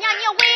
二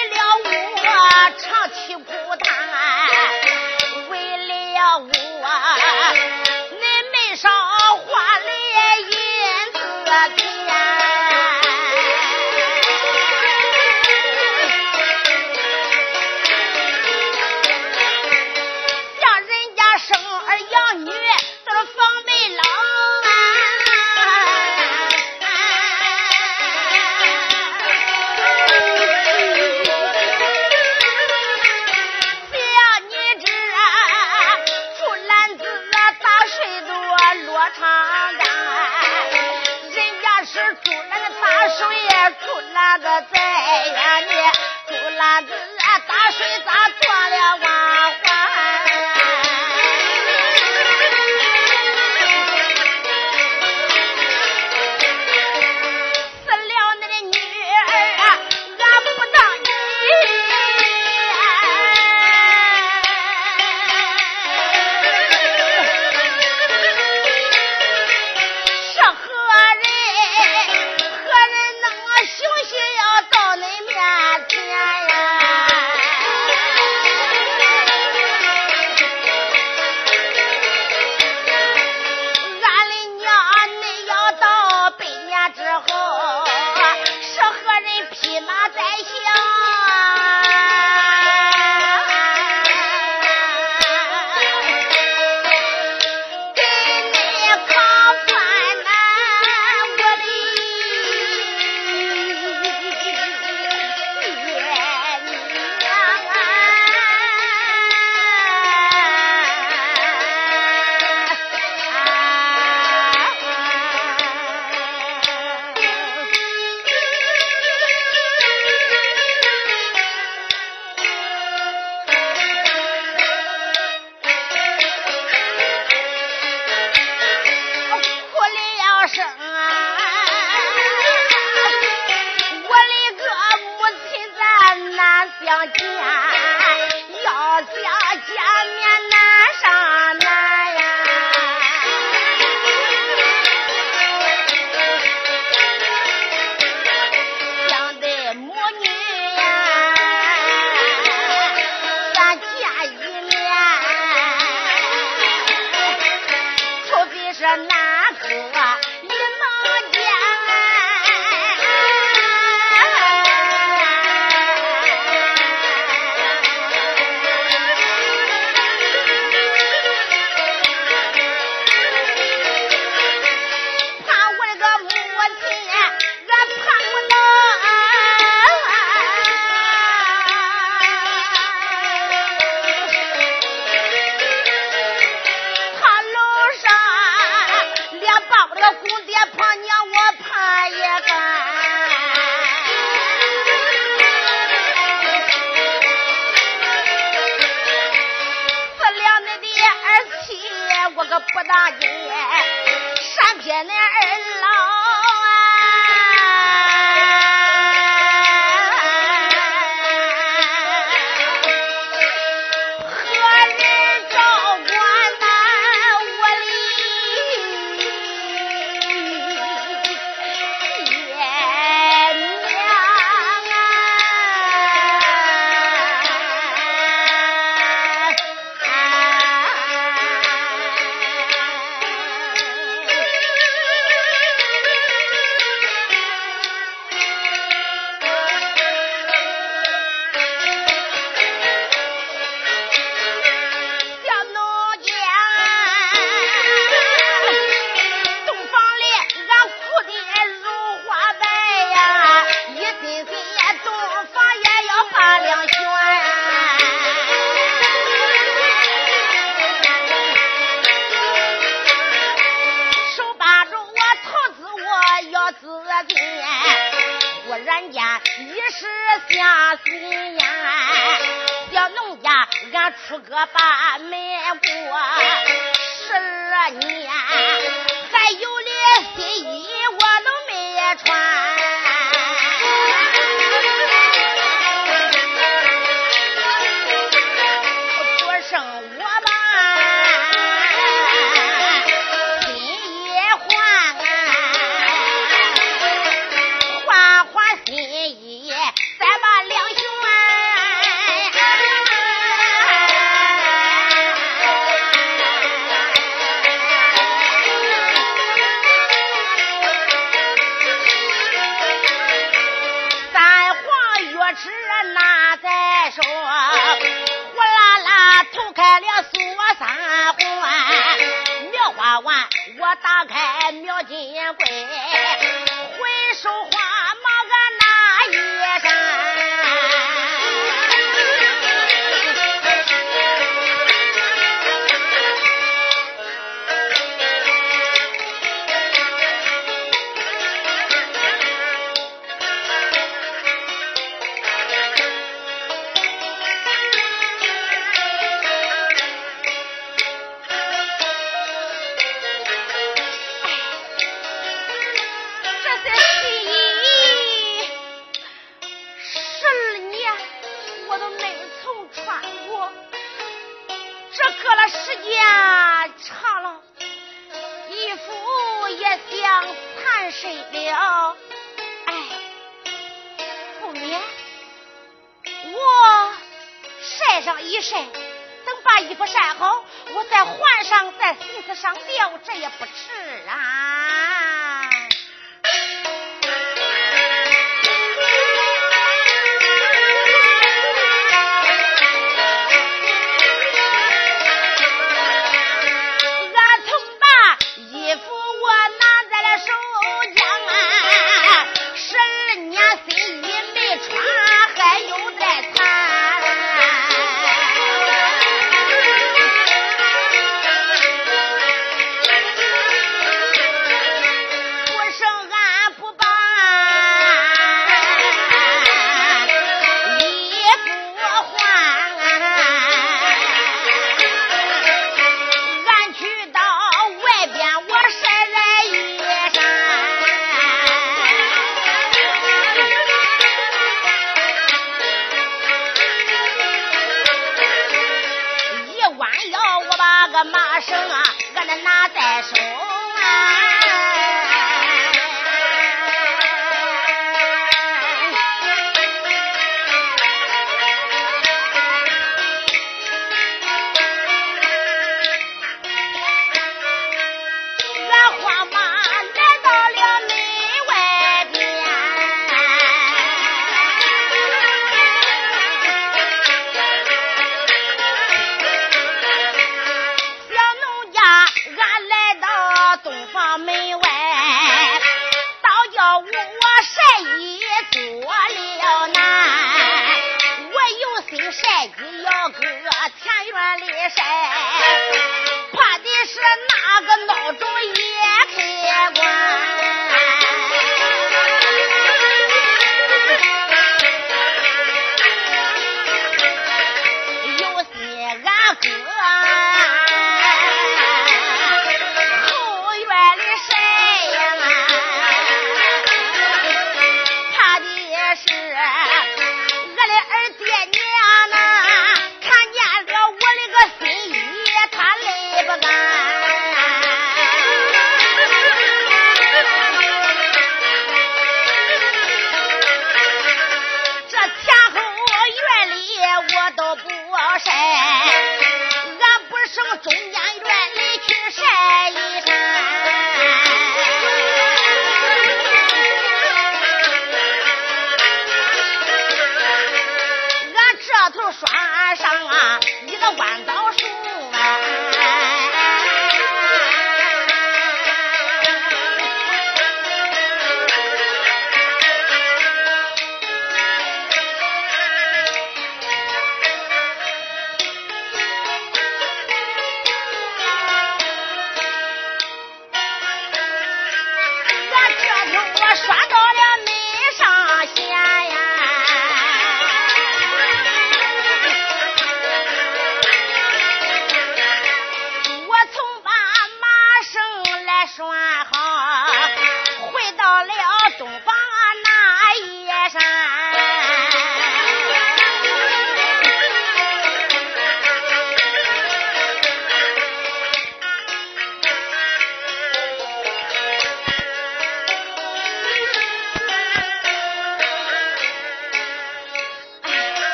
一晒等把衣服晒好我再换上再席子上吊这也不迟啊。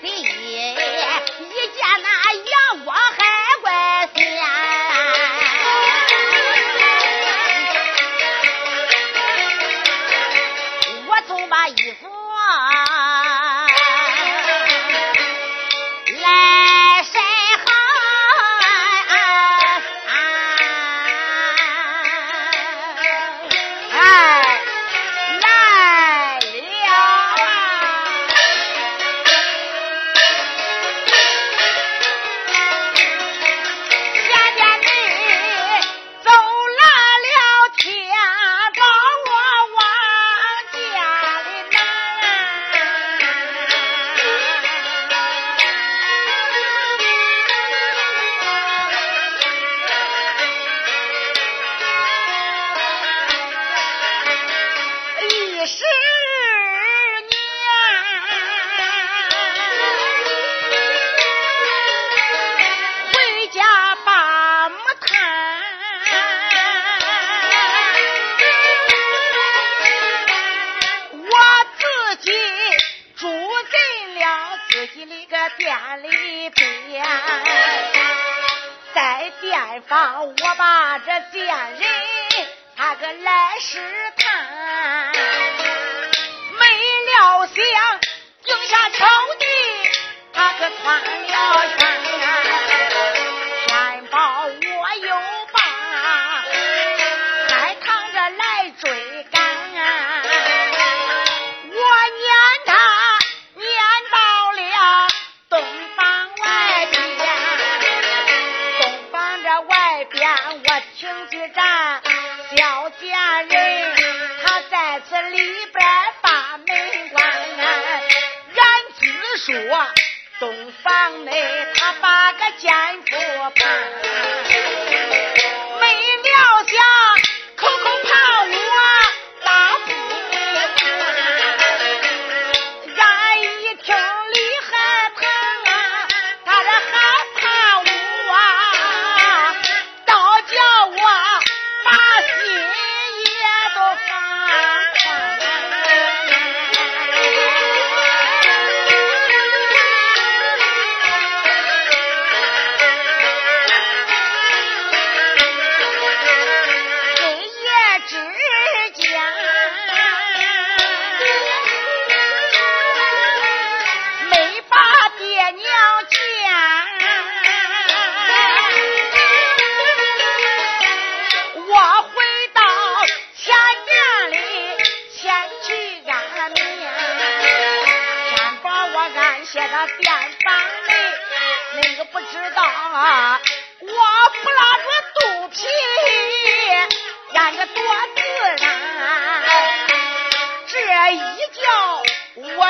sí. 说东房内他把个奸夫判。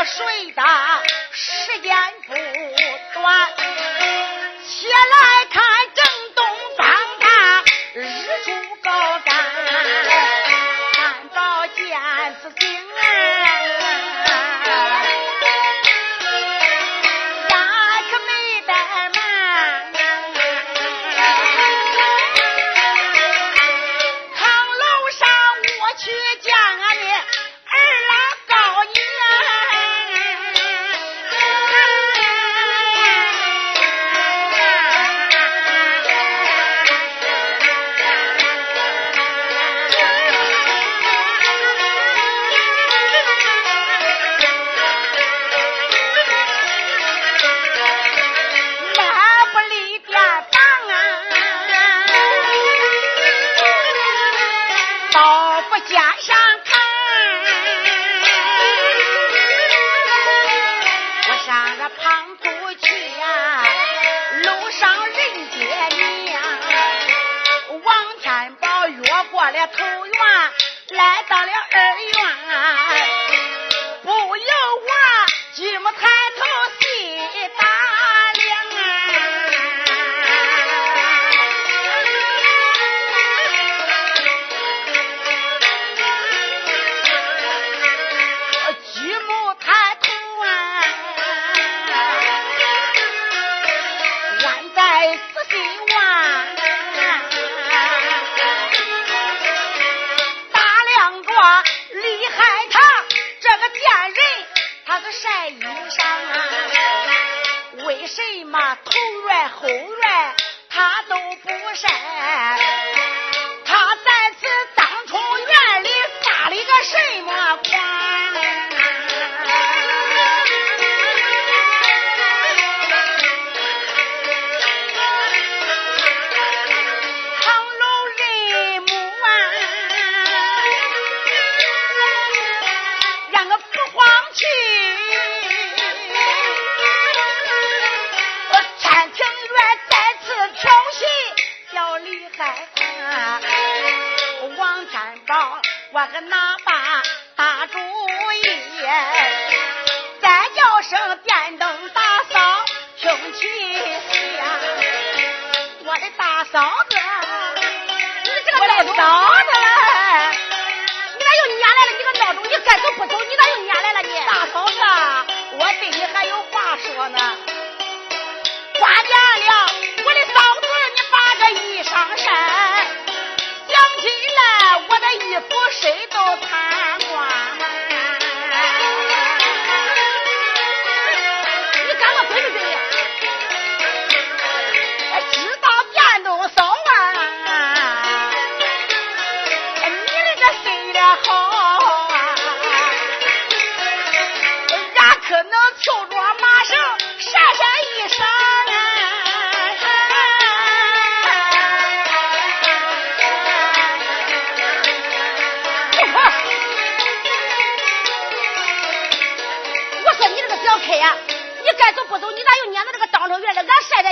睡的时间不短。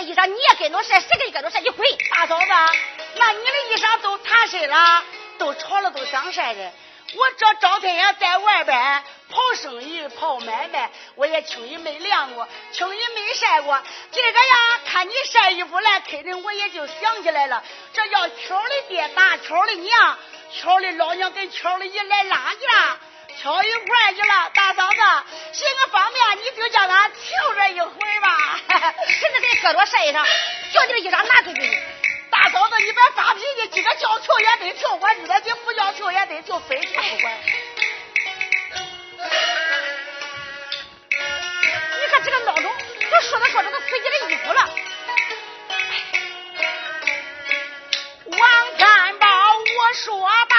衣裳你也跟着晒，谁给你跟着晒？你滚！大嫂子，那你的衣裳都摊身了，都潮了，都想晒的。我这赵天阳在外边跑生意、跑买卖，我也轻易没晾过，轻易没晒过。今个呀，看你晒衣服来，肯定我也就想起来了。这叫巧的爹打巧的娘，巧的老娘跟巧的姨来拉架。挑一块去了，大嫂子，行个方便，你就叫俺求这一回吧。现在给你搁着晒衣裳，叫你的衣裳拿出去。大嫂子，你别发脾气，今个叫跳也得跳，我日子你不叫跳也得求，非求不管。你看这个闹钟，都说着说着都随你的衣服了。王三宝，我说吧，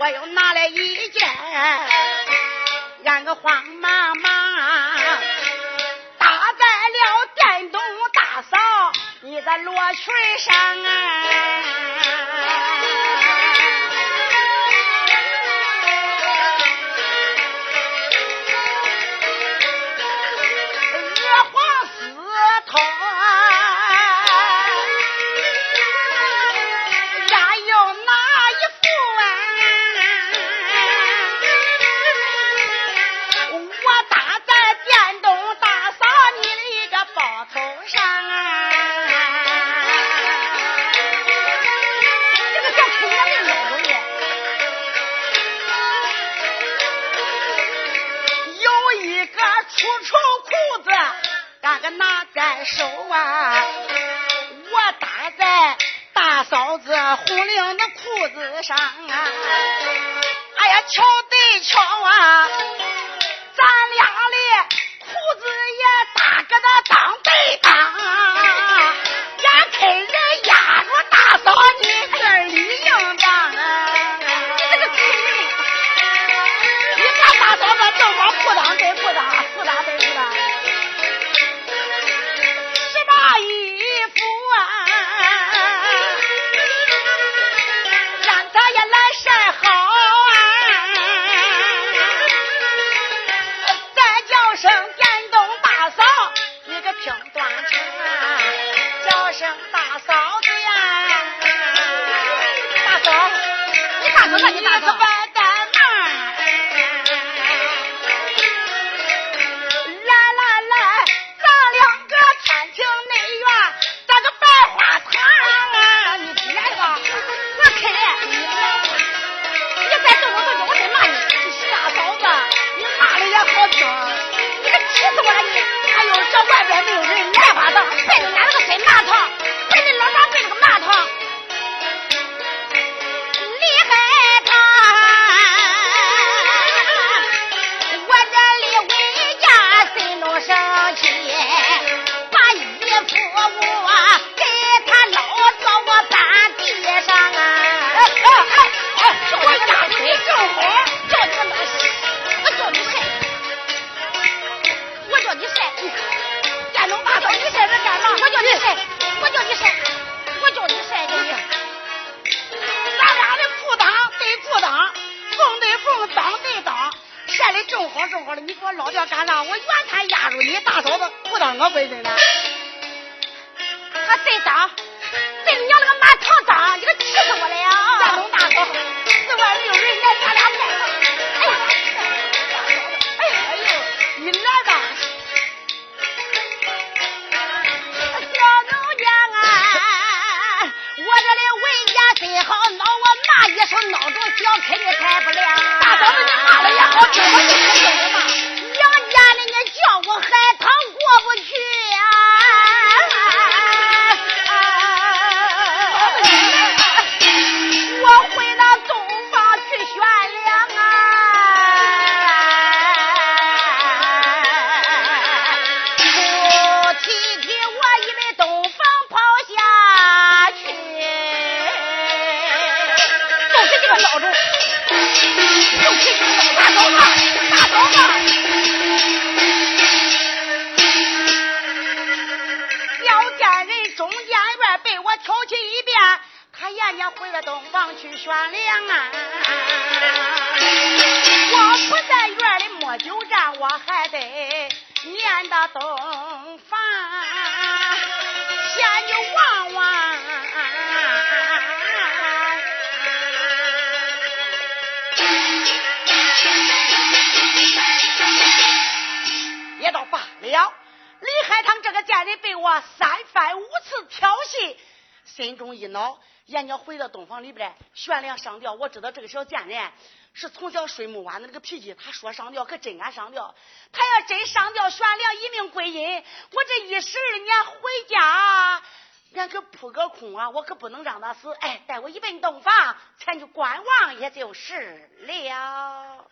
我又拿来一件，俺个黄妈妈搭在了电动大嫂你的罗裙上啊。手啊我搭在大嫂子红玲的裤子上啊。哎呀瞧上吊，我知道这个小贱人是从小睡木碗的那个脾气。他说上吊可真敢上吊，他要真上吊悬梁一命归阴，我这一十二年回家，俺可扑个空啊！我可不能让他死，哎，带我一奔洞房前去观望也就是了。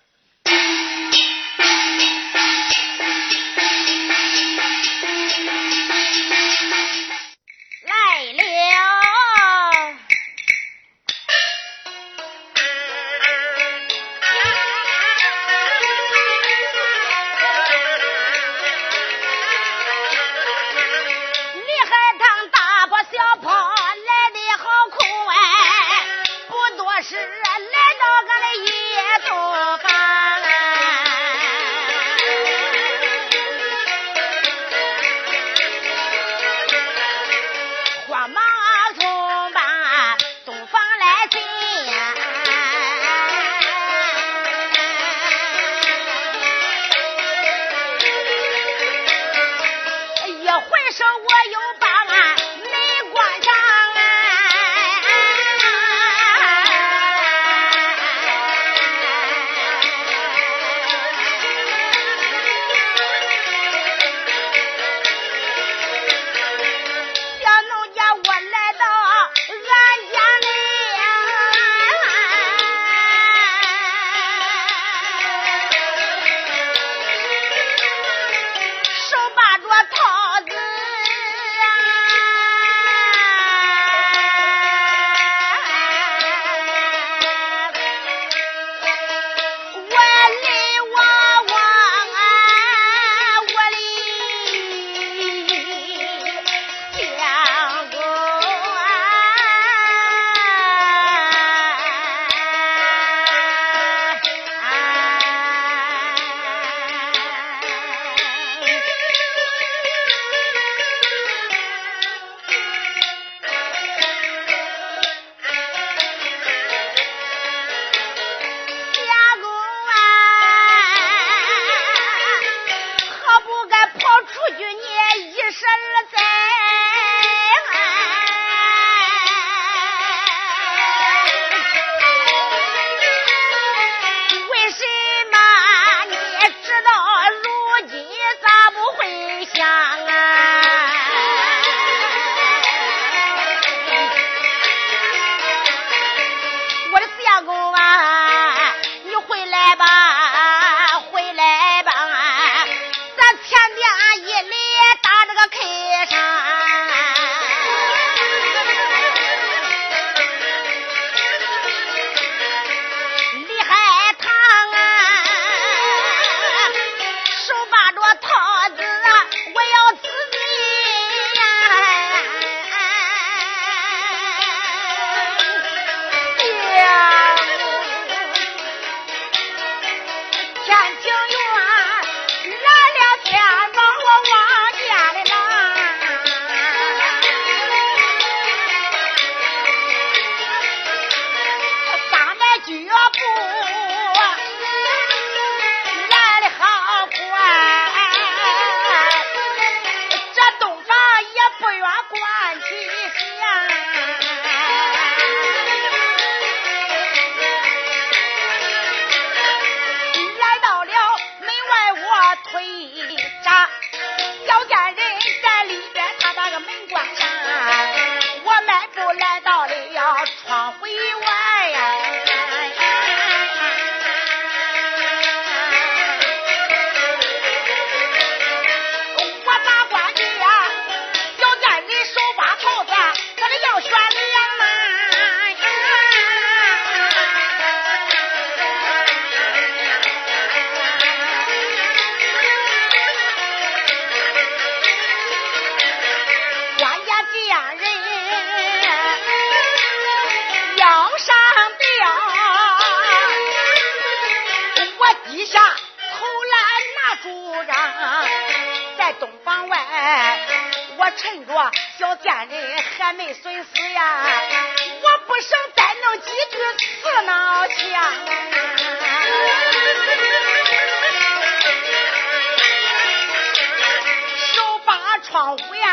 把窗户呀。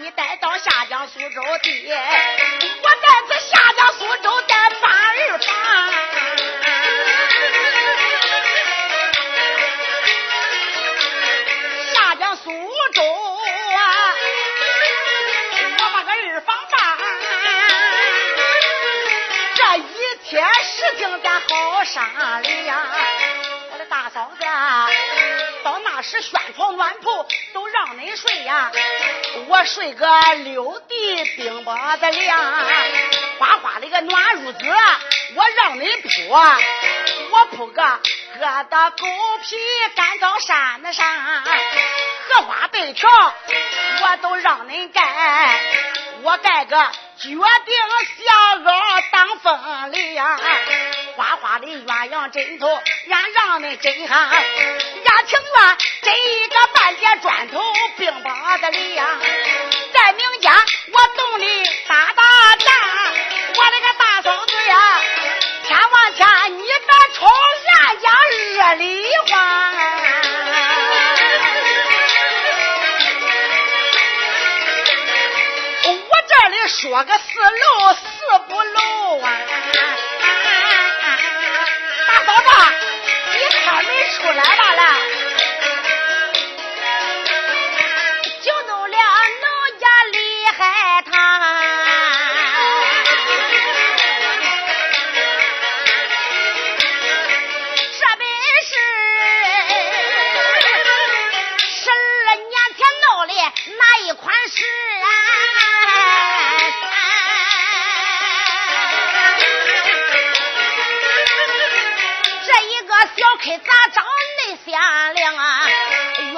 你带睡个六地冰雹子凉，花花的个暖褥子，我让你铺，我铺个疙瘩狗皮干燥衫子上，荷花被条我都让恁盖，我盖个决定小袄挡风凉，花花的鸳鸯枕头俺让恁枕哈，俺情愿枕一个半截砖头冰雹子凉。名家，我动你打打战，我那个大嫂子呀，千万千你别冲俺家热里花。我这里说个四漏四不漏啊，大嫂子，你开门出来吧来。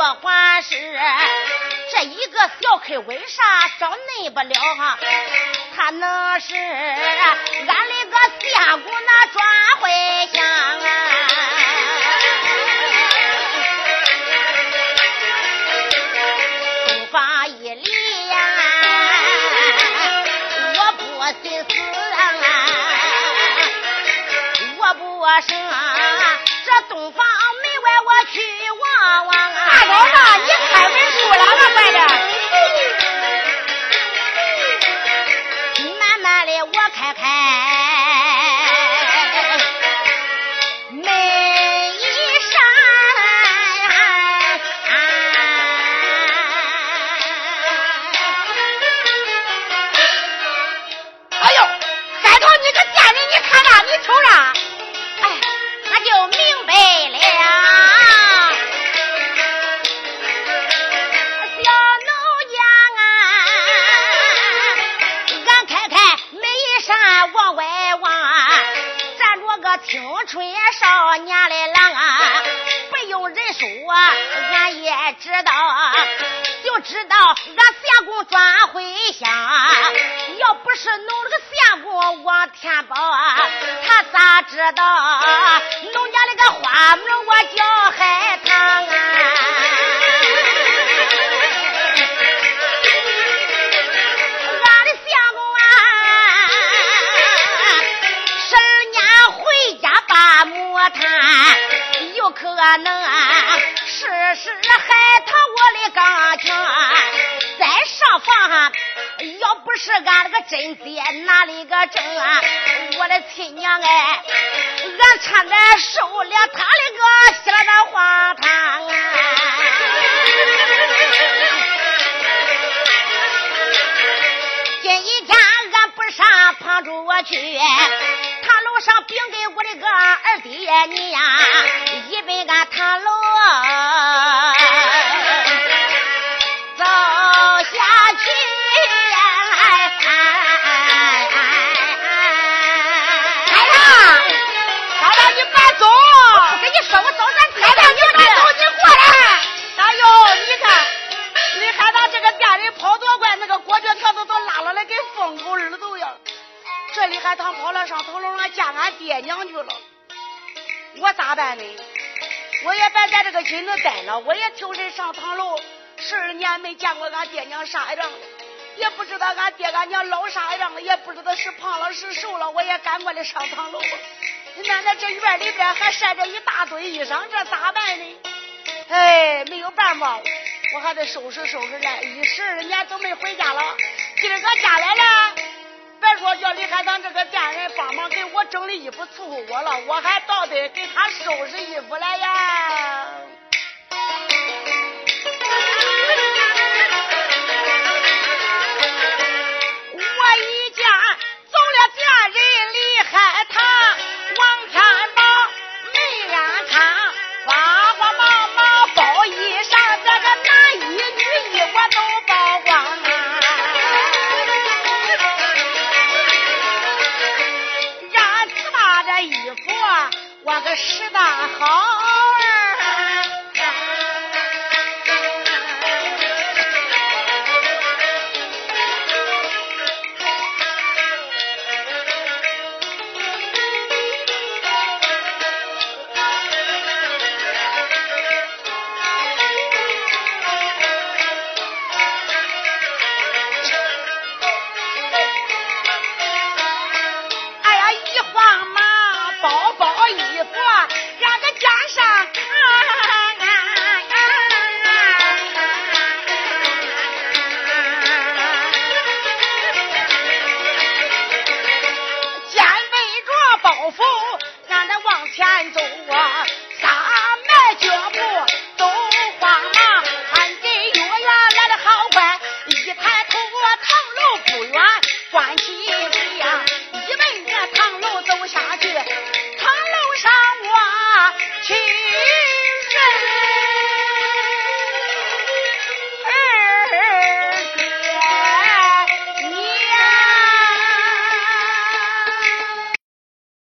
月环是这一个小客为啥找恁不了哈？他那是俺那个仙姑那转回乡啊！东方一里呀，我不寻思啊，我不生。这东房老大，你开文书了，我乖着。慢慢的，我开开门一声。哎呦，海涛，你个贱人，你看啥？你瞅啥？是俺那个真爹哪里个正啊？我的亲娘哎，俺差点受了他的个稀了的花汤啊！今一天俺不上旁住我去，堂楼上禀给我的个二爹你呀，一本俺堂楼。海棠跑了上头楼上见俺爹娘去了，我咋办呢？我也别在这个村子待了，我也挑身上堂楼。十二年没见过俺爹娘啥样，也不知道俺爹俺娘老啥样了，也不知道是胖了是瘦了，我也赶过来上堂楼。奶奶这院里边还晒着一大堆衣裳，这咋办呢？哎，没有办法，我还得收拾收拾来。一十二年都没回家了，今儿个家来了。说叫李海棠这个贱人帮忙给我整理衣服伺候我了，我还倒得给他收拾衣服来呀。